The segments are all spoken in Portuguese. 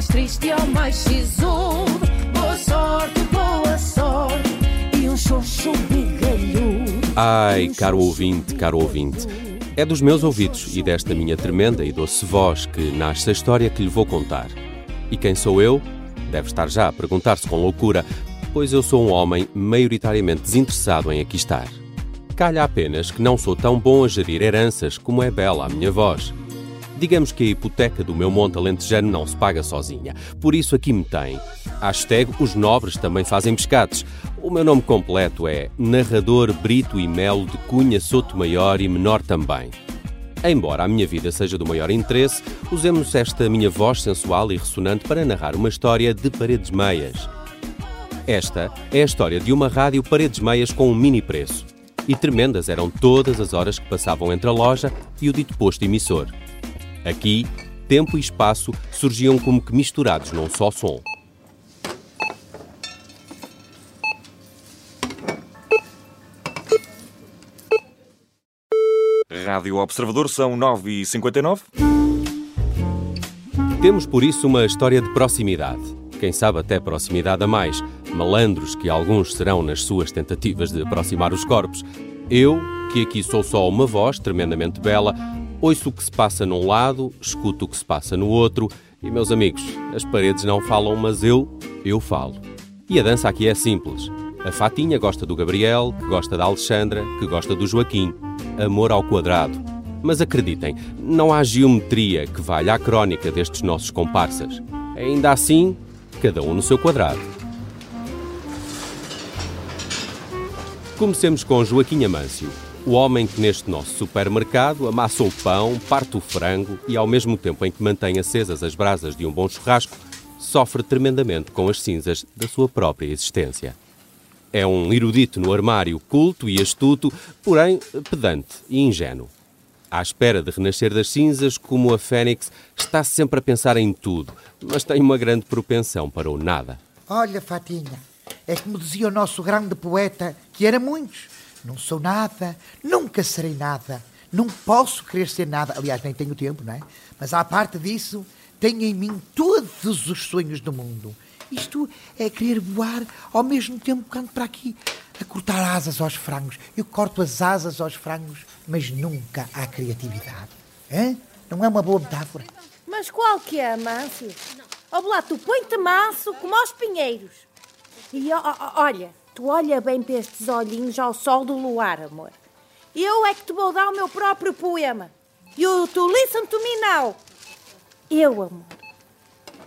mais triste ao mais sisudo. Boa sorte, boa sorte e um xoxo bigalhudo. Ai, caro ouvinte, caro ouvinte. É dos meus ouvidos e desta minha tremenda e doce voz que nasce a história que lhe vou contar. E quem sou eu? Deve estar já a perguntar-se com loucura, pois eu sou um homem maioritariamente desinteressado em aqui estar. Calha apenas que não sou tão bom a gerir heranças como é bela a minha voz. Digamos que a hipoteca do meu monte alentejano não se paga sozinha. Por isso aqui me tem. Hashtag os nobres também fazem pescados. O meu nome completo é Narrador Brito e Melo de Cunha Soto Maior e Menor também. Embora a minha vida seja do maior interesse, usemos esta minha voz sensual e ressonante para narrar uma história de paredes meias. Esta é a história de uma rádio paredes meias com um mini preço. E tremendas eram todas as horas que passavam entre a loja e o dito posto emissor. Aqui, tempo e espaço surgiam como que misturados num só som. Rádio Observador são 9h59. Temos por isso uma história de proximidade. Quem sabe até proximidade a mais. Malandros que alguns serão nas suas tentativas de aproximar os corpos. Eu, que aqui sou só uma voz tremendamente bela, ouço o que se passa num lado, escuto o que se passa no outro. E, meus amigos, as paredes não falam, mas eu, eu falo. E a dança aqui é simples. A Fatinha gosta do Gabriel, que gosta da Alexandra, que gosta do Joaquim. Amor ao quadrado. Mas acreditem, não há geometria que valha à crónica destes nossos comparsas. Ainda assim, cada um no seu quadrado. Comecemos com Joaquim Amâncio, o homem que neste nosso supermercado amassa o pão, parte o frango e, ao mesmo tempo em que mantém acesas as brasas de um bom churrasco, sofre tremendamente com as cinzas da sua própria existência. É um erudito no armário, culto e astuto, porém pedante e ingênuo. À espera de renascer das cinzas, como a fênix, está sempre a pensar em tudo, mas tem uma grande propensão para o nada. Olha, Fatinha, é como dizia o nosso grande poeta, que era muitos. Não sou nada, nunca serei nada, não posso querer ser nada. Aliás, nem tenho tempo, não é? Mas à parte disso, tenho em mim todos os sonhos do mundo. Isto é querer voar ao mesmo tempo que ando para aqui a cortar asas aos frangos. Eu corto as asas aos frangos, mas nunca há criatividade. Hã? Não é uma boa metáfora? Mas qual que é, Mâncio? Ó, tu põe-te manso como aos pinheiros. E olha, tu olha bem para estes olhinhos ao sol do luar, amor. Eu é que te vou dar o meu próprio poema. You to listen to me now. Eu, amor,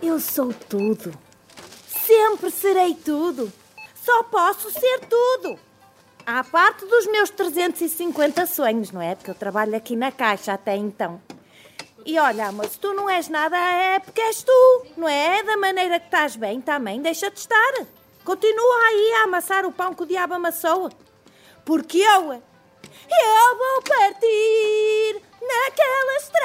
eu sou tudo. Sempre serei tudo. Só posso ser tudo. À parte dos meus 350 sonhos, não é? Porque eu trabalho aqui na caixa até então. E olha, amor, se tu não és nada, é porque és tu, não é? Da maneira que estás bem, também deixa de estar. Continua aí a amassar o pão que o diabo amassou. Porque eu, eu vou partir naquela estrada.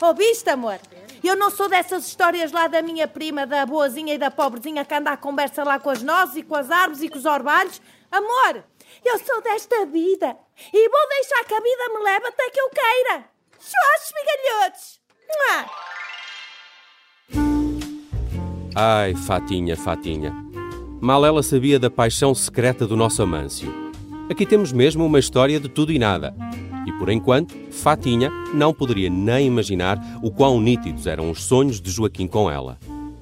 Ouviste, amor? Eu não sou dessas histórias lá da minha prima, da boazinha e da pobrezinha que anda à conversa lá com as nozes e com as árvores e com os orvalhos. Amor, eu sou desta vida e vou deixar que a vida me leve até que eu queira. Xoxos, migalhotes! Ai, Fatinha, Fatinha. Mal ela sabia da paixão secreta do nosso Amâncio. Aqui temos mesmo uma história de tudo e nada. E por enquanto, Fatinha não poderia nem imaginar o quão nítidos eram os sonhos de Joaquim com ela.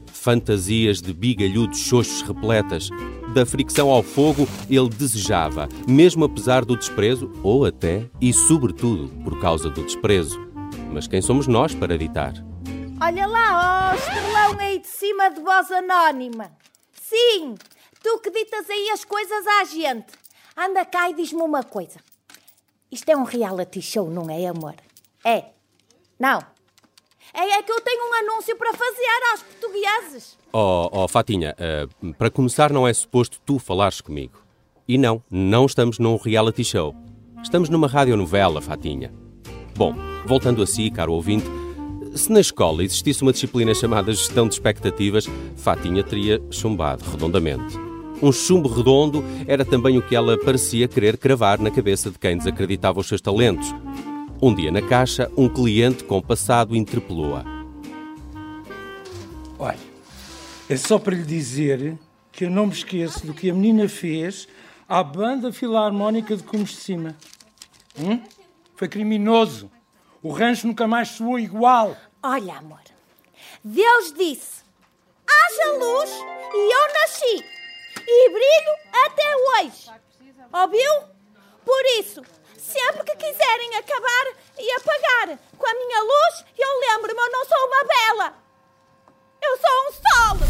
Fantasias de bigalhudos xoxos repletas. Da fricção ao fogo ele desejava, mesmo apesar do desprezo, ou até e sobretudo por causa do desprezo. Mas quem somos nós para ditar? Olha lá, ó, estrelão aí de cima de voz anónima. Sim, tu que ditas aí as coisas à gente. Anda cá e diz-me uma coisa. Isto é um reality show, não é, amor? É. Não. É, é que eu tenho um anúncio para fazer aos portugueses. Oh, oh Fatinha, uh, para começar, não é suposto tu falares comigo. E não, não estamos num reality show. Estamos numa radionovela, Fatinha. Bom, voltando a si, caro ouvinte, se na escola existisse uma disciplina chamada Gestão de Expectativas, Fatinha teria chumbado redondamente. Um chumbo redondo era também o que ela parecia querer cravar na cabeça de quem desacreditava os seus talentos. Um dia na caixa, um cliente com passado interpelou-a. Olha, é só para lhe dizer que eu não me esqueço do que a menina fez à banda filarmónica de Cumes de Cima. Hum? Foi criminoso. O rancho nunca mais soou igual. Olha, amor, Deus disse: haja luz e eu nasci. E brilho até hoje. Ouviu? Por isso, sempre que quiserem acabar e apagar com a minha luz, eu lembro-me, eu não sou uma bela. Eu sou um sol.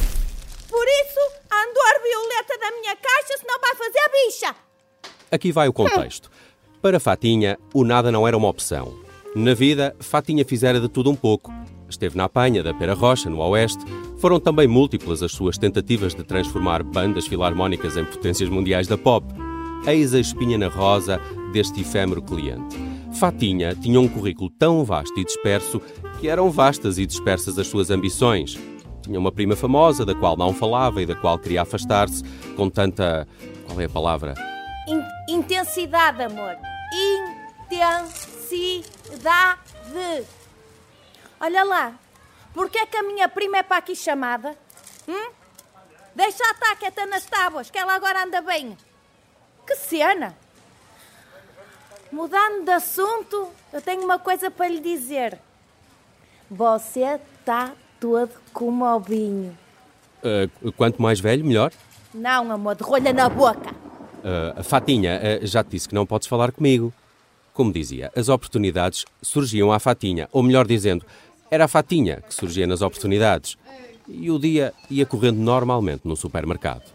Por isso, a andor violeta da minha caixa, senão vai fazer bicha. Aqui vai o contexto. Para Fatinha, o nada não era uma opção. Na vida, Fatinha fizera de tudo um pouco. Esteve na apanha da Pera Rocha, no Oeste. Foram também múltiplas as suas tentativas de transformar bandas filarmónicas em potências mundiais da pop. Eis a espinha na rosa deste efêmero cliente. Fatinha tinha um currículo tão vasto e disperso que eram vastas e dispersas as suas ambições. Tinha uma prima famosa da qual não falava e da qual queria afastar-se com tanta. qual é a palavra? In- intensidade, amor. Intensidade. Olha lá, porque é que a minha prima é para aqui chamada? Hum? Deixa a taqueta nas tábuas, que ela agora anda bem. Que cena! Mudando de assunto, eu tenho uma coisa para lhe dizer. Você está todo como o vinho. Ah, quanto mais velho, melhor. Não, amor, de rolha na boca. Ah, Fatinha, ah, já te disse que não podes falar comigo. Como dizia, as oportunidades surgiam à Fatinha, ou melhor dizendo, era a Fatinha que surgia nas oportunidades. E o dia ia correndo normalmente no supermercado.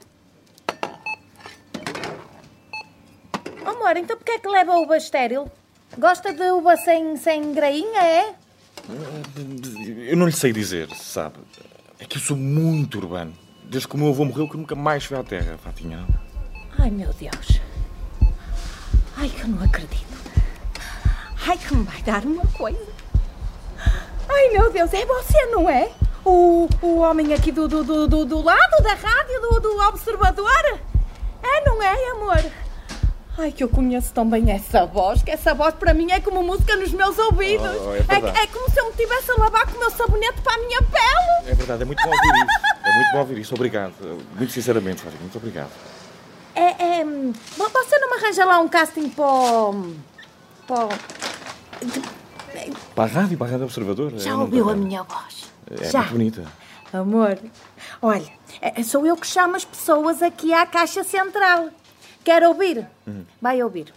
Amor, então porquê é que leva uva estéril? Gosta de uva sem, sem grainha, é? Eu não lhe sei dizer, sabe? É que eu sou muito urbano. Desde que o meu avô morreu, que nunca mais fui à terra, Fatinha. Ai, meu Deus. Ai, que eu não acredito. Ai, que me vai dar uma coisa. Ai, meu Deus, é você, não é? O, o homem aqui do, do, do, do, do lado da rádio, do, do observador? É, não é, amor? Ai, que eu conheço tão bem essa voz, que essa voz para mim é como música nos meus ouvidos. Oh, é verdade. é, como se eu me tivesse a lavar com o meu sabonete para a minha pele. É verdade, é muito bom ouvir isso. É muito bom ouvir isso, obrigado. Muito sinceramente, Fatinha, muito obrigado. É, é, hum, vo- você não me arranja lá um casting para para o- Para a rádio, para a Rádio Observador. Já eu não ouviu a minha voz? É Já. muito bonita. Amor, olha, é- sou eu que chamo as pessoas aqui à Caixa Central. Quer ouvir? Vai ouvir.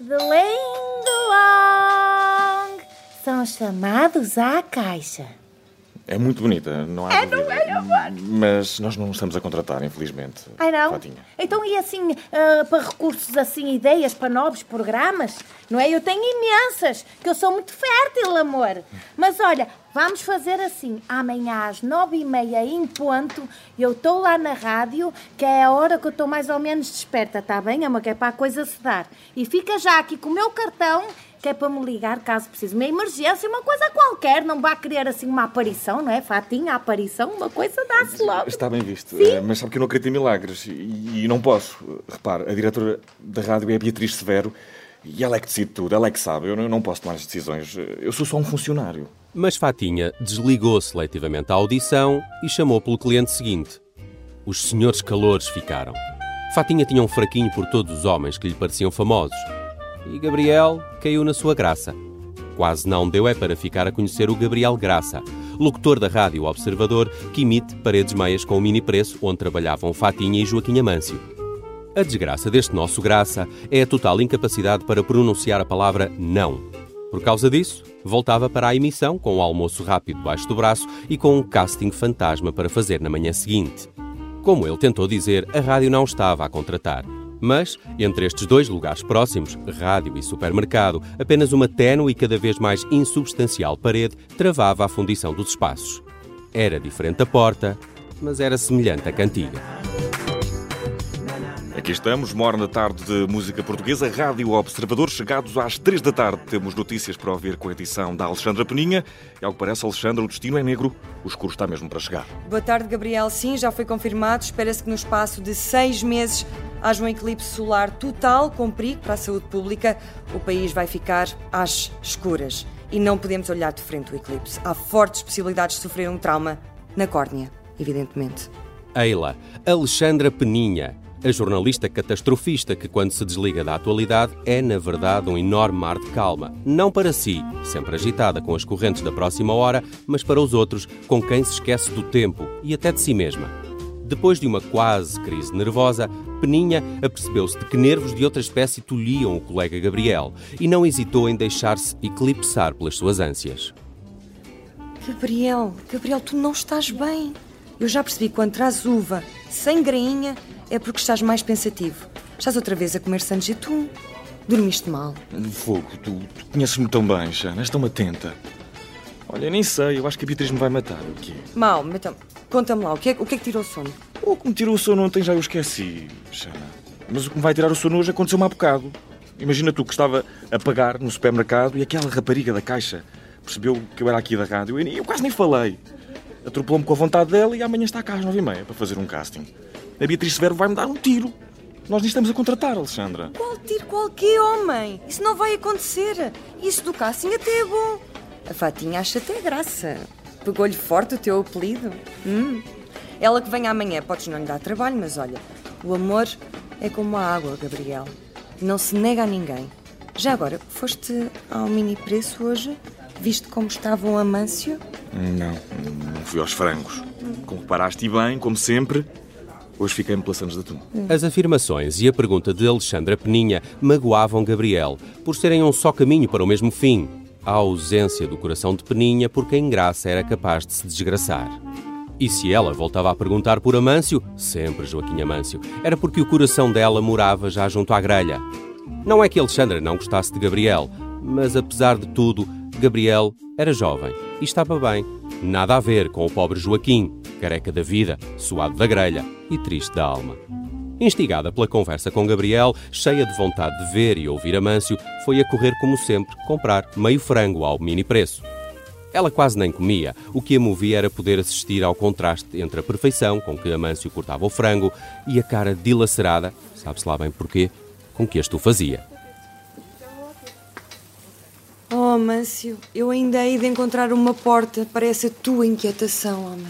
De Ling Long são chamados à Caixa. É muito bonita, não há É, dúvida. não é, amor? Mas nós não estamos a contratar, infelizmente. Ai não? Fatinha. Então e assim, ah, para recursos assim, ideias para novos programas? Não é? Eu tenho imensas, que eu sou muito fértil, amor. Mas olha, vamos fazer assim, amanhã às nove e meia em ponto, eu estou lá na rádio, que é a hora que eu estou mais ou menos desperta, tá bem, amor? Que é para a coisa se dar. E fica já aqui com o meu cartão, que é para me ligar caso precise. Uma emergência, uma coisa qualquer, não vá querer assim uma aparição, não é? Fatinha, aparição, uma coisa dá-se logo. Está bem visto, eh, mas sabe que eu não acredito em milagres e, e não posso. Repare, a diretora da rádio é a Beatriz Severo e ela é que decide tudo, ela é que sabe. Eu não, eu não posso tomar as decisões. Eu sou só um funcionário. Mas Fatinha desligou seletivamente a audição e chamou pelo cliente seguinte. Os senhores calores ficaram. Fatinha tinha um fraquinho por todos os homens que lhe pareciam famosos. E Gabriel caiu na sua graça. Quase não deu é para ficar a conhecer o Gabriel Graça, locutor da Rádio Observador, que imite paredes meias com o mini preço onde trabalhavam Fatinha e Joaquim Amâncio. A desgraça deste nosso Graça é a total incapacidade para pronunciar a palavra não. Por causa disso, voltava para a emissão com o almoço rápido debaixo do braço e com um casting fantasma para fazer na manhã seguinte. Como ele tentou dizer, a rádio não estava a contratar. Mas, entre estes dois lugares próximos, rádio e supermercado, apenas uma ténue e cada vez mais insubstancial parede travava a fundição dos espaços. Era diferente a porta, mas era semelhante à cantiga. Aqui estamos, morna tarde de música portuguesa, Rádio Observador, chegados às três da tarde. Temos notícias para ouvir com a edição da Alexandra Peninha. E ao que parece, Alexandra, o destino é negro. O escuro está mesmo para chegar. Boa tarde, Gabriel. Sim, já foi confirmado. Espera-se que no espaço de seis meses haja um eclipse solar total com perigo para a saúde pública. O país vai ficar às escuras. E não podemos olhar de frente o eclipse. Há fortes possibilidades de sofrer um trauma na córnea. evidentemente. Eila, Alexandra Peninha, a jornalista catastrofista que, quando se desliga da atualidade, é, na verdade, um enorme mar de calma. Não para si, sempre agitada com as correntes da próxima hora, mas para os outros, com quem se esquece do tempo e até de si mesma. Depois de uma quase crise nervosa, Peninha apercebeu-se de que nervos de outra espécie tolhiam o colega Gabriel e não hesitou em deixar-se eclipsar pelas suas ânsias. Gabriel, Gabriel, tu não estás bem. Eu já percebi que quando traz uva sem grainha é porque estás mais pensativo. Estás outra vez a comer sandes de atum. Dormiste mal. Fogo, tu, tu conheces-me tão bem, Xana, és tão atenta. Olha, nem sei, eu acho que a Beatriz me vai matar. O quê? Mal, então, conta-me lá, o que, é, o que é que tirou o sono? O que me tirou o sono ontem já eu esqueci, Xana. Mas o que me vai tirar o sono hoje aconteceu-me há bocado. Imagina tu que estava a pagar no supermercado e aquela rapariga da caixa percebeu que eu era aqui da rádio e eu quase nem falei. Atropelou-me com a vontade dela e amanhã está cá às nove e meia para fazer um casting. A Beatriz Severo vai-me dar um tiro. Nós nem estamos a contratar, Alexandra. Qual tiro, qual quê, homem? Isso não vai acontecer. Isso do casting até é bom. A Fatinha acha até graça. Pegou-lhe forte o teu apelido. Hum. Ela que vem amanhã, podes não lhe dar trabalho, mas olha, o amor é como a água, Gabriel. Não se nega a ninguém. Já agora, foste ao mini preço hoje? Viste como estava o Amâncio? Não, não fui aos frangos. Como reparaste bem, como sempre, hoje fiquei-me pelas de atum. As afirmações e a pergunta de Alexandra Peninha magoavam Gabriel, por serem um só caminho para o mesmo fim. A ausência do coração de Peninha por quem Graça era capaz de se desgraçar. E se ela voltava a perguntar por Amâncio, sempre Joaquim Amâncio, era porque o coração dela morava já junto à grelha. Não é que Alexandra não gostasse de Gabriel, mas apesar de tudo, Gabriel era jovem e estava bem. Nada a ver com o pobre Joaquim, careca da vida, suado da grelha e triste da alma. Instigada pela conversa com Gabriel, cheia de vontade de ver e ouvir Amâncio, foi a correr como sempre comprar meio frango ao mini preço. Ela quase nem comia, o que a movia era poder assistir ao contraste entre a perfeição com que Amâncio cortava o frango e a cara dilacerada, sabe-se lá bem porquê, com que este o fazia. Oh, Amâncio, eu ainda hei de encontrar uma porta para essa tua inquietação, homem.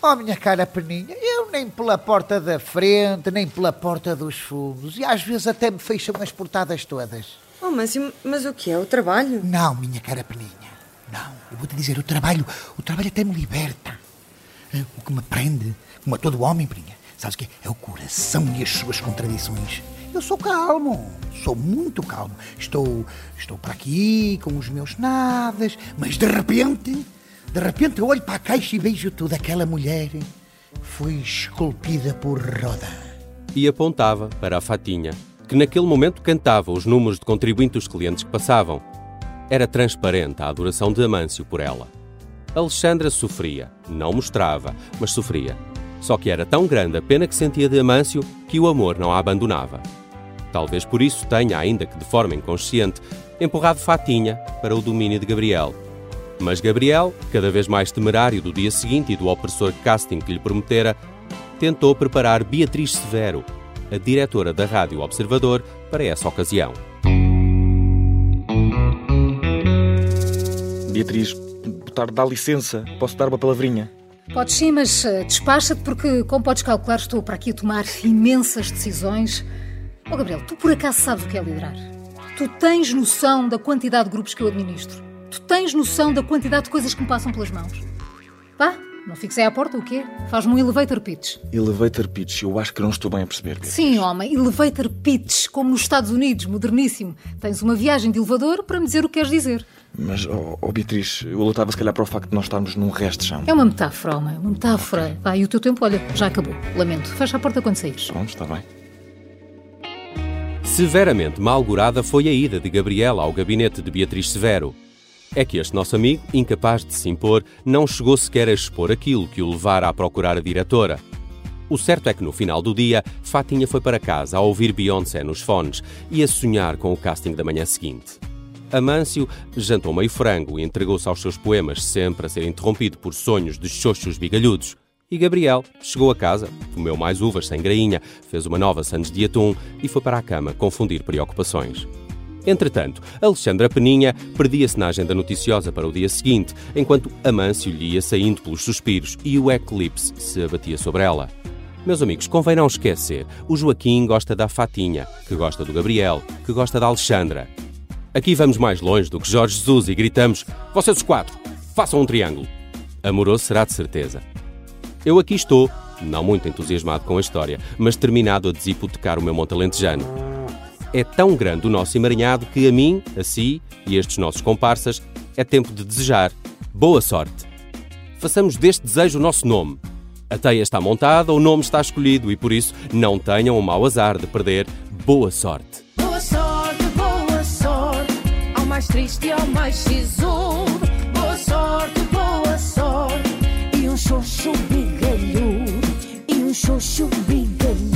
Oh, minha cara peninha, nem pela porta da frente, nem pela porta dos fundos. E às vezes até me fecham as portadas todas. Oh, Amâncio, mas o que é? O trabalho? Não, minha cara peninha. Não, eu vou-te dizer, o trabalho, o trabalho até me liberta. O que me prende, como a todo homem, peninha, sabes o quê? É o coração e as suas contradições. Eu sou calmo, sou muito calmo. Estou, estou para aqui com os meus nadas, mas de repente, de repente eu olho para a caixa e vejo tudo. Aquela mulher foi esculpida por Roda. E apontava para a Fatinha, que naquele momento cantava os números de contribuinte dos clientes que passavam. Era transparente a adoração de Amâncio por ela. Alexandra sofria, não mostrava, mas sofria. Só que era tão grande a pena que sentia de Amâncio que o amor não a abandonava. Talvez por isso tenha, ainda que de forma inconsciente, empurrado Fatinha para o domínio de Gabriel. Mas Gabriel, cada vez mais temerário do dia seguinte e do opressor casting que lhe prometera, tentou preparar Beatriz Severo, a diretora da Rádio Observador, para essa ocasião. Beatriz, botar dá licença, posso dar uma palavrinha? Podes sim, mas uh, despacha-te porque, como podes calcular, estou para aqui a tomar imensas decisões Oh, Gabriel, tu por acaso sabes o que é liderar? Tu tens noção da quantidade de grupos que eu administro? Tu tens noção da quantidade de coisas que me passam pelas mãos? Vá, não fiques aí à porta, o quê? Faz-me um elevator pitch. Elevator pitch, eu acho que não estou bem a perceber. Beatriz. Sim, homem, elevator pitch, como nos Estados Unidos, moderníssimo. Tens uma viagem de elevador para me dizer o que queres dizer. Mas, oh, oh Beatriz, eu lutava se calhar para o facto de nós estarmos num resto de chão. É uma metáfora, homem, uma metáfora. Okay. Vai, e o teu tempo, olha, já acabou. Lamento. Fecha a porta quando saís. Pronto, está bem. Severamente malgurada foi a ida de Gabriela ao gabinete de Beatriz Severo. É que este nosso amigo, incapaz de se impor, não chegou sequer a expor aquilo que o levara a procurar a diretora. O certo é que no final do dia, Fatinha foi para casa a ouvir Beyoncé nos fones e a sonhar com o casting da manhã seguinte. Amâncio jantou meio frango e entregou-se aos seus poemas, sempre a ser interrompido por sonhos de xoxos bigalhudos. E Gabriel chegou a casa, comeu mais uvas sem grainha, fez uma nova sandes de atum e foi para a cama confundir preocupações. Entretanto, Alexandra Peninha perdia-se na agenda noticiosa para o dia seguinte, enquanto Amâncio lhe ia saindo pelos suspiros e o eclipse se abatia sobre ela. Meus amigos, convém não esquecer, o Joaquim gosta da Fatinha, que gosta do Gabriel, que gosta da Alexandra. Aqui vamos mais longe do que Jorge Jesus e gritamos: Vocês os quatro, façam um triângulo. Amoroso será de certeza. Eu aqui estou, não muito entusiasmado com a história, mas determinado a desipotecar o meu monte alentejano. É tão grande o nosso emaranhado que a mim, a si e estes nossos comparsas é tempo de desejar boa sorte. Façamos deste desejo o nosso nome. A teia está montada, o nome está escolhido e por isso não tenham o mau azar de perder boa sorte. Boa sorte, boa sorte, ao mais triste e ao mais sisudo. Boa sorte, boa sorte, e um xoxo bigalhudo, e um xoxo bigalhudo.